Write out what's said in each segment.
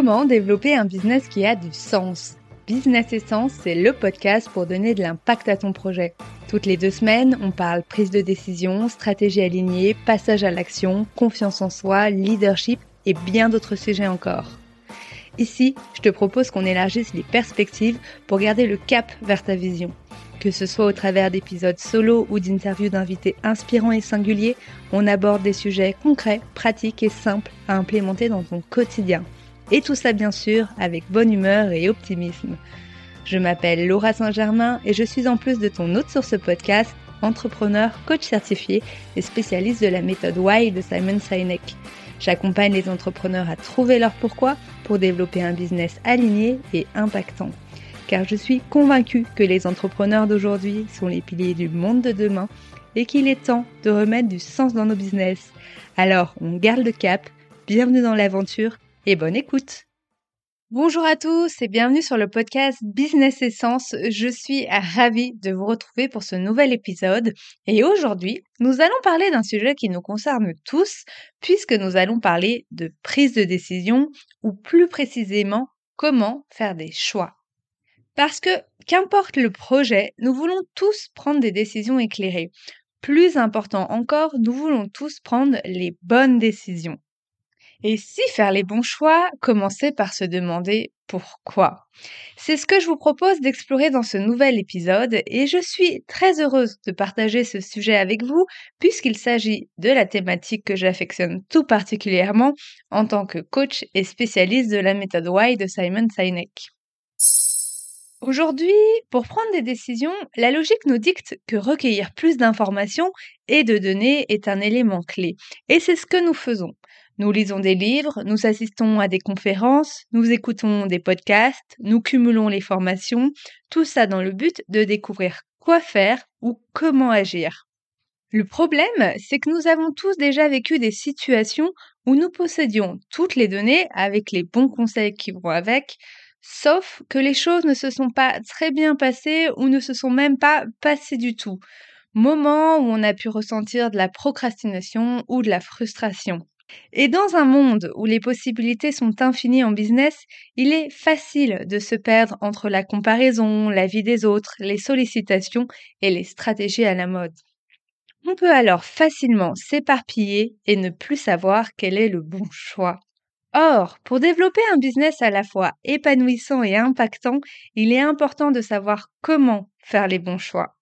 Comment développer un business qui a du sens Business Essence, c'est le podcast pour donner de l'impact à ton projet. Toutes les deux semaines, on parle prise de décision, stratégie alignée, passage à l'action, confiance en soi, leadership et bien d'autres sujets encore. Ici, je te propose qu'on élargisse les perspectives pour garder le cap vers ta vision. Que ce soit au travers d'épisodes solo ou d'interviews d'invités inspirants et singuliers, on aborde des sujets concrets, pratiques et simples à implémenter dans ton quotidien. Et tout ça bien sûr avec bonne humeur et optimisme. Je m'appelle Laura Saint-Germain et je suis en plus de ton hôte sur ce podcast, entrepreneur, coach certifié et spécialiste de la méthode Why de Simon Sinek. J'accompagne les entrepreneurs à trouver leur pourquoi pour développer un business aligné et impactant. Car je suis convaincue que les entrepreneurs d'aujourd'hui sont les piliers du monde de demain et qu'il est temps de remettre du sens dans nos business. Alors, on garde le cap, bienvenue dans l'aventure et bonne écoute. Bonjour à tous et bienvenue sur le podcast Business Essence. Je suis ravie de vous retrouver pour ce nouvel épisode et aujourd'hui, nous allons parler d'un sujet qui nous concerne tous puisque nous allons parler de prise de décision ou plus précisément comment faire des choix. Parce que qu'importe le projet, nous voulons tous prendre des décisions éclairées. Plus important encore, nous voulons tous prendre les bonnes décisions. Et si faire les bons choix, commencer par se demander pourquoi? C'est ce que je vous propose d'explorer dans ce nouvel épisode et je suis très heureuse de partager ce sujet avec vous puisqu'il s'agit de la thématique que j'affectionne tout particulièrement en tant que coach et spécialiste de la méthode Why de Simon Sinek. Aujourd'hui, pour prendre des décisions, la logique nous dicte que recueillir plus d'informations et de données est un élément clé. Et c'est ce que nous faisons. Nous lisons des livres, nous assistons à des conférences, nous écoutons des podcasts, nous cumulons les formations, tout ça dans le but de découvrir quoi faire ou comment agir. Le problème, c'est que nous avons tous déjà vécu des situations où nous possédions toutes les données avec les bons conseils qui vont avec, sauf que les choses ne se sont pas très bien passées ou ne se sont même pas passées du tout. Moment où on a pu ressentir de la procrastination ou de la frustration. Et dans un monde où les possibilités sont infinies en business, il est facile de se perdre entre la comparaison, la vie des autres, les sollicitations et les stratégies à la mode. On peut alors facilement s'éparpiller et ne plus savoir quel est le bon choix. Or, pour développer un business à la fois épanouissant et impactant, il est important de savoir comment faire les bons choix,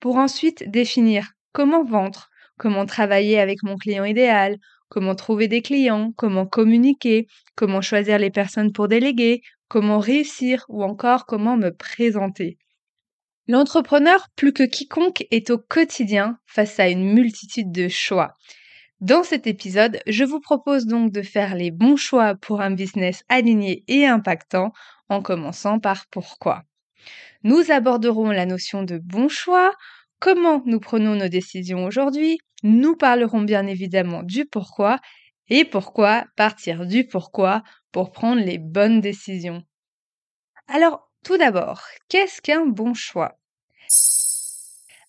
pour ensuite définir comment vendre, comment travailler avec mon client idéal, comment trouver des clients, comment communiquer, comment choisir les personnes pour déléguer, comment réussir? Ou encore comment me présenter? L'entrepreneur, plus que quiconque, est au quotidien face à une multitude de choix. Dans cet épisode, je vous propose donc de faire les bons choix pour un business aligné et impactant en commençant par pourquoi. Nous aborderons la notion de bon choix, comment nous prenons nos décisions aujourd'hui, nous parlerons bien évidemment du pourquoi et pourquoi partir du pourquoi pour prendre les bonnes décisions. Alors, tout d'abord, qu'est-ce qu'un bon choix?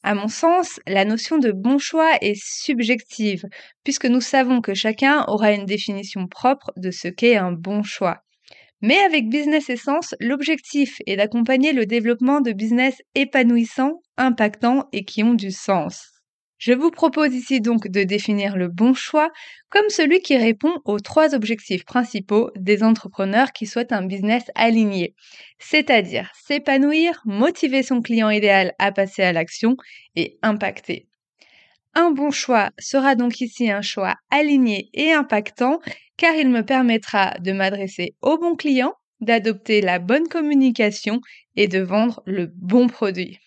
À mon sens, la notion de bon choix est subjective, puisque nous savons que chacun aura une définition propre de ce qu'est un bon choix. Mais avec Business Essence, l'objectif est d'accompagner le développement de business épanouissants, impactants et qui ont du sens. Je vous propose ici donc de définir le bon choix comme celui qui répond aux trois objectifs principaux des entrepreneurs qui souhaitent un business aligné, c'est-à-dire s'épanouir, motiver son client idéal à passer à l'action et impacter. Un bon choix sera donc ici un choix aligné et impactant car il me permettra de m'adresser au bon client, d'adopter la bonne communication et de vendre le bon produit.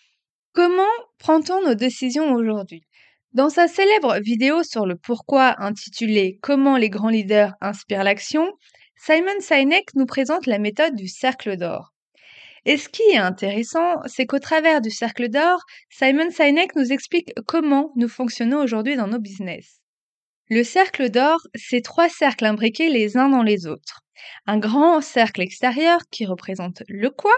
Comment prend-on nos décisions aujourd'hui? Dans sa célèbre vidéo sur le pourquoi intitulée Comment les grands leaders inspirent l'action, Simon Sinek nous présente la méthode du cercle d'or. Et ce qui est intéressant, c'est qu'au travers du cercle d'or, Simon Sinek nous explique comment nous fonctionnons aujourd'hui dans nos business. Le cercle d'or, c'est trois cercles imbriqués les uns dans les autres. Un grand cercle extérieur qui représente le quoi,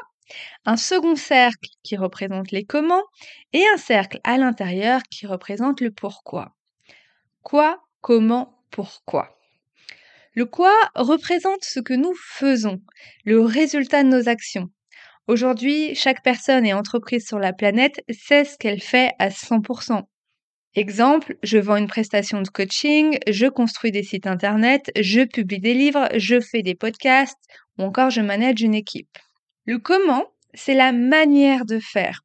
un second cercle qui représente les comment et un cercle à l'intérieur qui représente le pourquoi. Quoi, comment, pourquoi? Le quoi représente ce que nous faisons, le résultat de nos actions. Aujourd'hui, chaque personne et entreprise sur la planète sait ce qu'elle fait à 100%. Exemple, je vends une prestation de coaching, je construis des sites internet, je publie des livres, je fais des podcasts ou encore je manage une équipe. Le comment, c'est la manière de faire.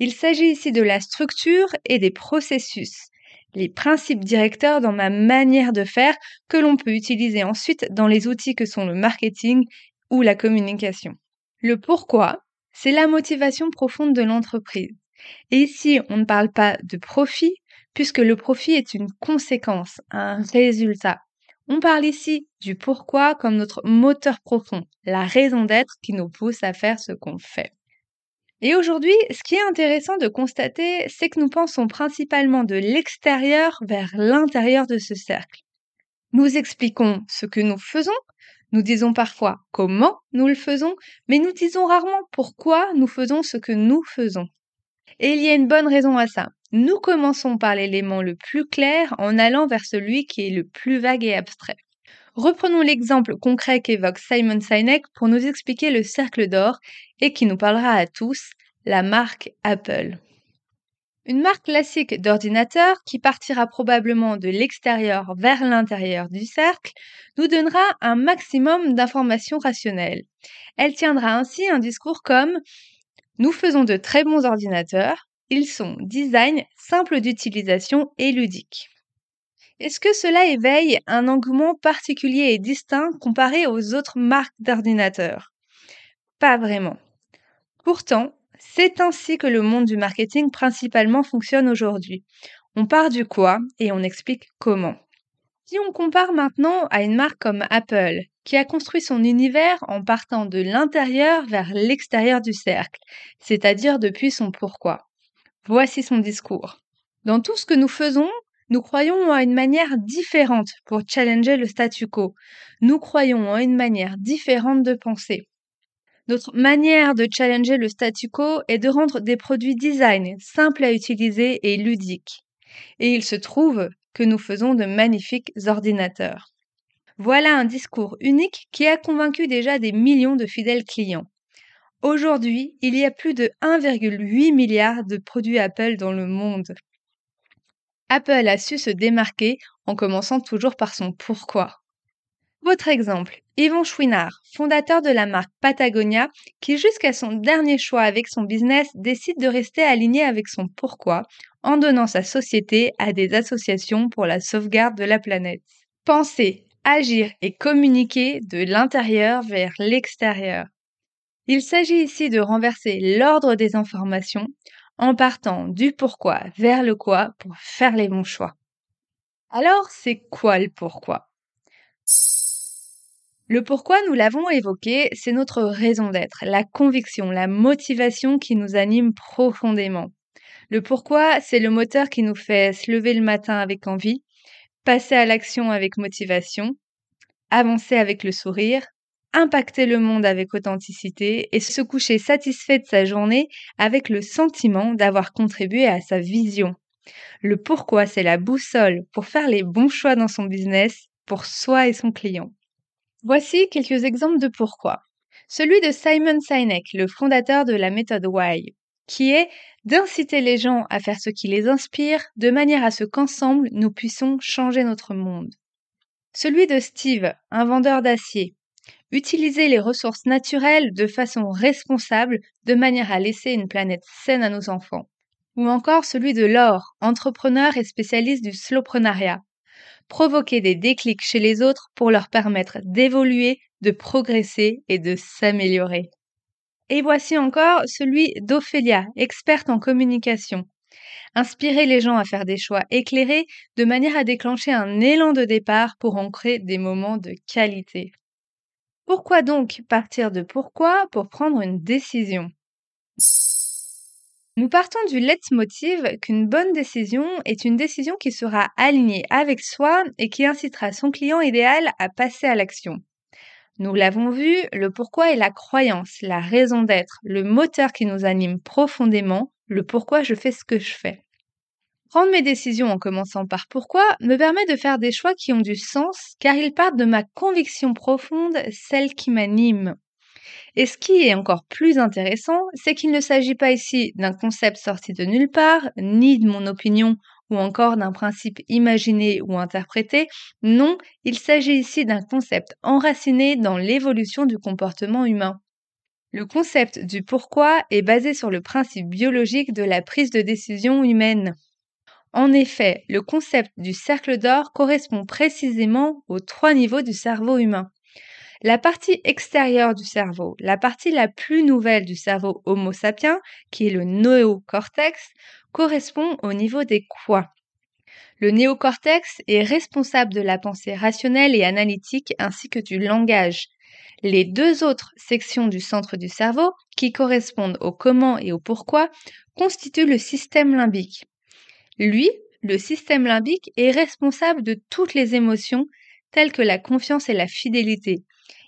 Il s'agit ici de la structure et des processus, les principes directeurs dans ma manière de faire que l'on peut utiliser ensuite dans les outils que sont le marketing ou la communication. Le pourquoi, c'est la motivation profonde de l'entreprise. Et ici, on ne parle pas de profit, puisque le profit est une conséquence, un résultat. On parle ici du pourquoi comme notre moteur profond, la raison d'être qui nous pousse à faire ce qu'on fait. Et aujourd'hui, ce qui est intéressant de constater, c'est que nous pensons principalement de l'extérieur vers l'intérieur de ce cercle. Nous expliquons ce que nous faisons, nous disons parfois comment nous le faisons, mais nous disons rarement pourquoi nous faisons ce que nous faisons. Et il y a une bonne raison à ça. Nous commençons par l'élément le plus clair en allant vers celui qui est le plus vague et abstrait. Reprenons l'exemple concret qu'évoque Simon Sinek pour nous expliquer le cercle d'or et qui nous parlera à tous, la marque Apple. Une marque classique d'ordinateur qui partira probablement de l'extérieur vers l'intérieur du cercle nous donnera un maximum d'informations rationnelles. Elle tiendra ainsi un discours comme Nous faisons de très bons ordinateurs, ils sont design, simples d'utilisation et ludiques. Est-ce que cela éveille un engouement particulier et distinct comparé aux autres marques d'ordinateurs? Pas vraiment. Pourtant, c'est ainsi que le monde du marketing principalement fonctionne aujourd'hui. On part du quoi et on explique comment. Si on compare maintenant à une marque comme Apple, qui a construit son univers en partant de l'intérieur vers l'extérieur du cercle, c'est-à-dire depuis son pourquoi. Voici son discours. Dans tout ce que nous faisons, nous croyons à une manière différente pour challenger le statu quo. Nous croyons à une manière différente de penser. Notre manière de challenger le statu quo est de rendre des produits design simples à utiliser et ludiques. Et il se trouve que nous faisons de magnifiques ordinateurs. Voilà un discours unique qui a convaincu déjà des millions de fidèles clients. Aujourd'hui, il y a plus de 1,8 milliard de produits Apple dans le monde. Apple a su se démarquer en commençant toujours par son pourquoi. Votre exemple, Yvon Chouinard, fondateur de la marque Patagonia, qui jusqu'à son dernier choix avec son business décide de rester aligné avec son pourquoi en donnant sa société à des associations pour la sauvegarde de la planète. Penser, agir et communiquer de l'intérieur vers l'extérieur. Il s'agit ici de renverser l'ordre des informations en partant du pourquoi vers le quoi pour faire les bons choix. Alors, c'est quoi le pourquoi? Le pourquoi, nous l'avons évoqué, c'est notre raison d'être, la conviction, la motivation qui nous anime profondément. Le pourquoi, c'est le moteur qui nous fait se lever le matin avec envie, passer à l'action avec motivation, avancer avec le sourire, impacter le monde avec authenticité et se coucher satisfait de sa journée avec le sentiment d'avoir contribué à sa vision. Le pourquoi, c'est la boussole pour faire les bons choix dans son business, pour soi et son client. Voici quelques exemples de pourquoi. Celui de Simon Sinek, le fondateur de la méthode Why, qui est d'inciter les gens à faire ce qui les inspire de manière à ce qu'ensemble nous puissions changer notre monde. Celui de Steve, un vendeur d'acier, Utiliser les ressources naturelles de façon responsable de manière à laisser une planète saine à nos enfants. Ou encore celui de l'or, entrepreneur et spécialiste du slowprenariat. Provoquer des déclics chez les autres pour leur permettre d'évoluer, de progresser et de s'améliorer. Et voici encore celui d'Ophélia, experte en communication. Inspirer les gens à faire des choix éclairés de manière à déclencher un élan de départ pour ancrer des moments de qualité. Pourquoi donc partir de pourquoi pour prendre une décision? Nous partons du leitmotiv qu'une bonne décision est une décision qui sera alignée avec soi et qui incitera son client idéal à passer à l'action. Nous l'avons vu, le pourquoi est la croyance, la raison d'être, le moteur qui nous anime profondément, le pourquoi je fais ce que je fais. Prendre mes décisions en commençant par pourquoi me permet de faire des choix qui ont du sens car ils partent de ma conviction profonde, celle qui m'anime. Et ce qui est encore plus intéressant, c'est qu'il ne s'agit pas ici d'un concept sorti de nulle part, ni de mon opinion ou encore d'un principe imaginé ou interprété. Non, il s'agit ici d'un concept enraciné dans l'évolution du comportement humain. Le concept du pourquoi est basé sur le principe biologique de la prise de décision humaine. En effet, le concept du cercle d'or correspond précisément aux trois niveaux du cerveau humain. La partie extérieure du cerveau, la partie la plus nouvelle du cerveau Homo sapiens, qui est le néocortex, correspond au niveau des quoi. Le néocortex est responsable de la pensée rationnelle et analytique ainsi que du langage. Les deux autres sections du centre du cerveau, qui correspondent au comment et au pourquoi, constituent le système limbique. Lui, le système limbique est responsable de toutes les émotions telles que la confiance et la fidélité.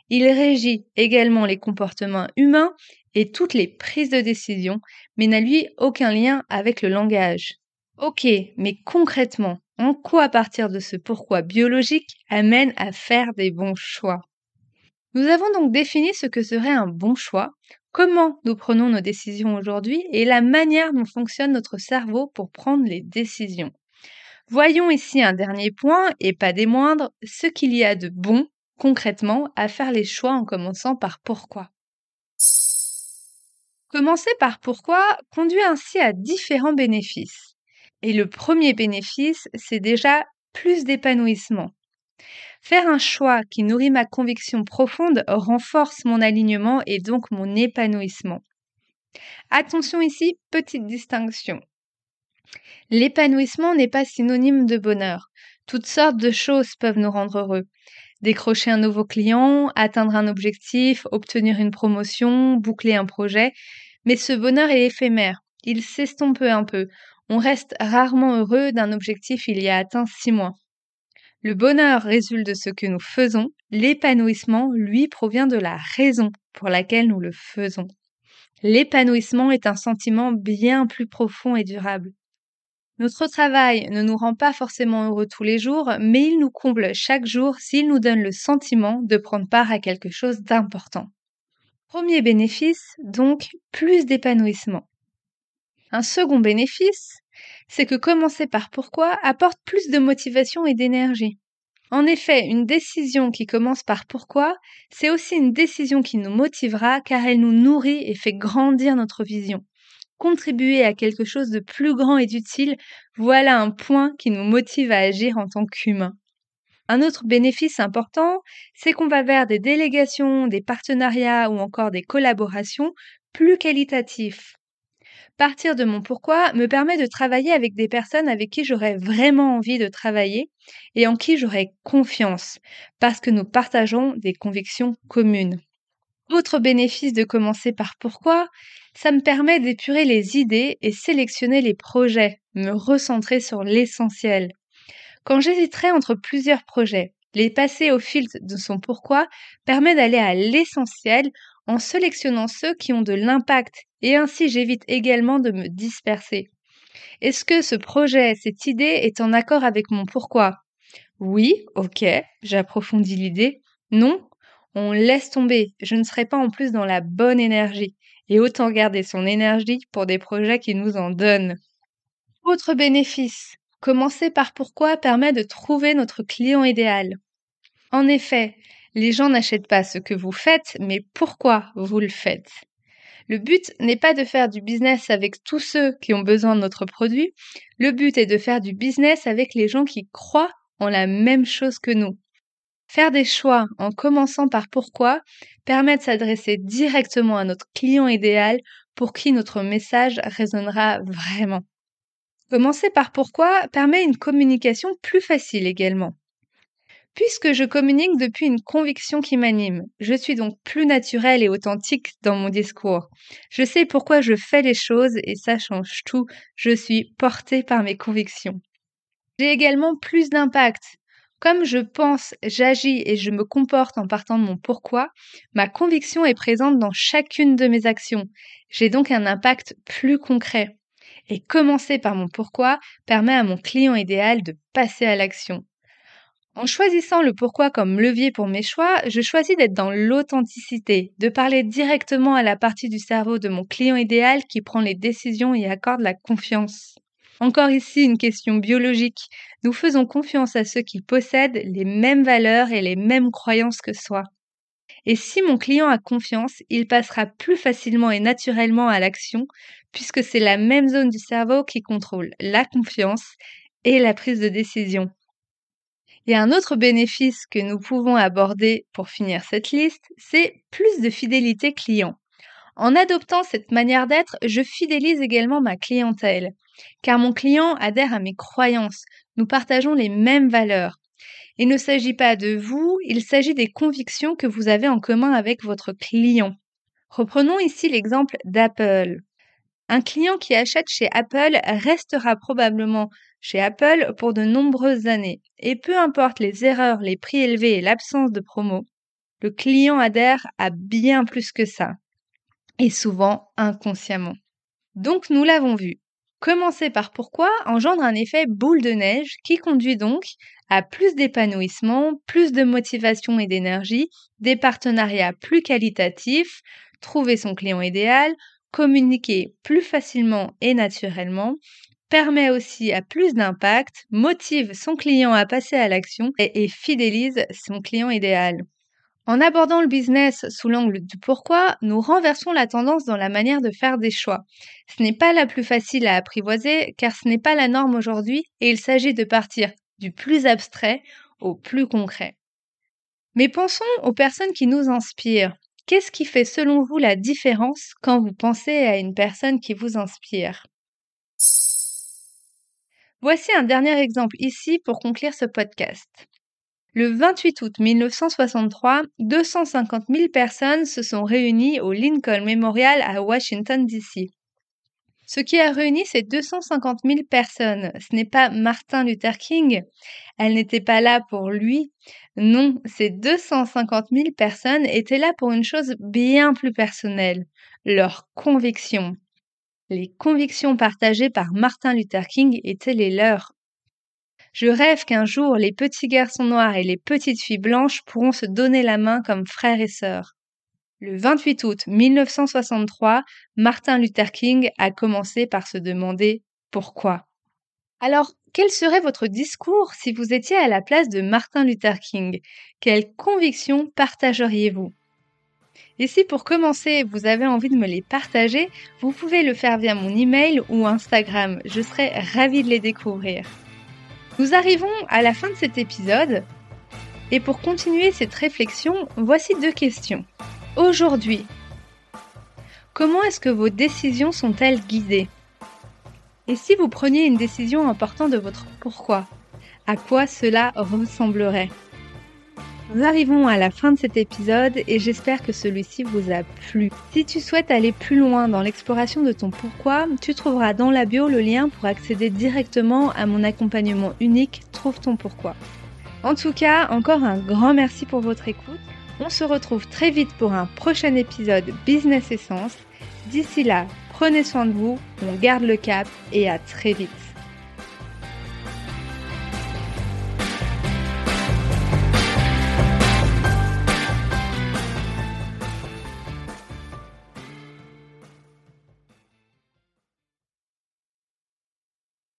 Il régit également les comportements humains et toutes les prises de décision, mais n'a lui aucun lien avec le langage. Ok, mais concrètement, en quoi partir de ce pourquoi biologique amène à faire des bons choix? Nous avons donc défini ce que serait un bon choix comment nous prenons nos décisions aujourd'hui et la manière dont fonctionne notre cerveau pour prendre les décisions. Voyons ici un dernier point, et pas des moindres, ce qu'il y a de bon, concrètement, à faire les choix en commençant par pourquoi. Commencer par pourquoi conduit ainsi à différents bénéfices. Et le premier bénéfice, c'est déjà plus d'épanouissement. Faire un choix qui nourrit ma conviction profonde renforce mon alignement et donc mon épanouissement. Attention ici, petite distinction. L'épanouissement n'est pas synonyme de bonheur. Toutes sortes de choses peuvent nous rendre heureux. Décrocher un nouveau client, atteindre un objectif, obtenir une promotion, boucler un projet. Mais ce bonheur est éphémère. Il s'estompe un peu. On reste rarement heureux d'un objectif il y a atteint six mois. Le bonheur résulte de ce que nous faisons, l'épanouissement, lui, provient de la raison pour laquelle nous le faisons. L'épanouissement est un sentiment bien plus profond et durable. Notre travail ne nous rend pas forcément heureux tous les jours, mais il nous comble chaque jour s'il nous donne le sentiment de prendre part à quelque chose d'important. Premier bénéfice, donc, plus d'épanouissement. Un second bénéfice, c'est que commencer par pourquoi apporte plus de motivation et d'énergie. En effet, une décision qui commence par pourquoi, c'est aussi une décision qui nous motivera car elle nous nourrit et fait grandir notre vision. Contribuer à quelque chose de plus grand et d'utile, voilà un point qui nous motive à agir en tant qu'humain. Un autre bénéfice important, c'est qu'on va vers des délégations, des partenariats ou encore des collaborations plus qualitatifs. Partir de mon pourquoi me permet de travailler avec des personnes avec qui j'aurais vraiment envie de travailler et en qui j'aurais confiance, parce que nous partageons des convictions communes. Autre bénéfice de commencer par pourquoi, ça me permet d'épurer les idées et sélectionner les projets, me recentrer sur l'essentiel. Quand j'hésiterai entre plusieurs projets, les passer au filtre de son pourquoi permet d'aller à l'essentiel en sélectionnant ceux qui ont de l'impact et ainsi j'évite également de me disperser. Est-ce que ce projet, cette idée est en accord avec mon pourquoi? Oui, ok, j'approfondis l'idée. Non, on laisse tomber, je ne serai pas en plus dans la bonne énergie. Et autant garder son énergie pour des projets qui nous en donnent. Autre bénéfice, commencer par pourquoi permet de trouver notre client idéal. En effet, les gens n'achètent pas ce que vous faites, mais pourquoi vous le faites? Le but n'est pas de faire du business avec tous ceux qui ont besoin de notre produit. Le but est de faire du business avec les gens qui croient en la même chose que nous. Faire des choix en commençant par pourquoi permet de s'adresser directement à notre client idéal pour qui notre message résonnera vraiment. Commencer par pourquoi permet une communication plus facile également. Puisque je communique depuis une conviction qui m'anime, je suis donc plus naturelle et authentique dans mon discours. Je sais pourquoi je fais les choses et ça change tout. Je suis portée par mes convictions. J'ai également plus d'impact. Comme je pense, j'agis et je me comporte en partant de mon pourquoi, ma conviction est présente dans chacune de mes actions. J'ai donc un impact plus concret. Et commencer par mon pourquoi permet à mon client idéal de passer à l'action. En choisissant le pourquoi comme levier pour mes choix, je choisis d'être dans l'authenticité, de parler directement à la partie du cerveau de mon client idéal qui prend les décisions et accorde la confiance. Encore ici une question biologique. Nous faisons confiance à ceux qui possèdent les mêmes valeurs et les mêmes croyances que soi. Et si mon client a confiance, il passera plus facilement et naturellement à l'action, puisque c'est la même zone du cerveau qui contrôle la confiance et la prise de décision. Et un autre bénéfice que nous pouvons aborder pour finir cette liste, c'est plus de fidélité client. En adoptant cette manière d'être, je fidélise également ma clientèle, car mon client adhère à mes croyances, nous partageons les mêmes valeurs. Il ne s'agit pas de vous, il s'agit des convictions que vous avez en commun avec votre client. Reprenons ici l'exemple d'Apple. Un client qui achète chez Apple restera probablement chez Apple pour de nombreuses années. Et peu importe les erreurs, les prix élevés et l'absence de promo, le client adhère à bien plus que ça. Et souvent inconsciemment. Donc nous l'avons vu. Commencer par pourquoi engendre un effet boule de neige qui conduit donc à plus d'épanouissement, plus de motivation et d'énergie, des partenariats plus qualitatifs, trouver son client idéal, communiquer plus facilement et naturellement, permet aussi à plus d'impact, motive son client à passer à l'action et, fidélise son client idéal. En abordant le business sous l'angle du pourquoi, nous renversons la tendance dans la manière de faire des choix. Ce n'est pas la plus facile à apprivoiser car ce n'est pas la norme aujourd'hui et il s'agit de partir du plus abstrait au plus concret. Mais pensons aux personnes qui nous inspirent. Qu'est-ce qui fait selon vous la différence quand vous pensez à une personne qui vous inspire? Voici un dernier exemple ici pour conclure ce podcast. Le 28 août 1963, 250 000 personnes se sont réunies au Lincoln Memorial à Washington, D.C. Ce qui a réuni ces 250 000 personnes, ce n'est pas Martin Luther King, elle n'était pas là pour lui, non, ces 250 000 personnes étaient là pour une chose bien plus personnelle, leurs convictions. Les convictions partagées par Martin Luther King étaient les leurs. Je rêve qu'un jour les petits garçons noirs et les petites filles blanches pourront se donner la main comme frères et sœurs. Le 28 août 1963, Martin Luther King a commencé par se demander pourquoi. Alors, quel serait votre discours si vous étiez à la place de Martin Luther King? Quelles convictions partageriez-vous? Et si pour commencer, vous avez envie de me les partager, vous pouvez le faire via mon email ou Instagram. Je serai ravie de les découvrir. Nous arrivons à la fin de cet épisode et pour continuer cette réflexion, voici deux questions. Aujourd'hui, comment est-ce que vos décisions sont-elles guidées? Et si vous preniez une décision importante de votre pourquoi, à quoi cela ressemblerait? Nous arrivons à la fin de cet épisode et j'espère que celui-ci vous a plu. Si tu souhaites aller plus loin dans l'exploration de ton pourquoi, tu trouveras dans la bio le lien pour accéder directement à mon accompagnement unique Trouve ton pourquoi. En tout cas, encore un grand merci pour votre écoute. On se retrouve très vite pour un prochain épisode Business Essence. D'ici là, prenez soin de vous, on garde le cap et à très vite.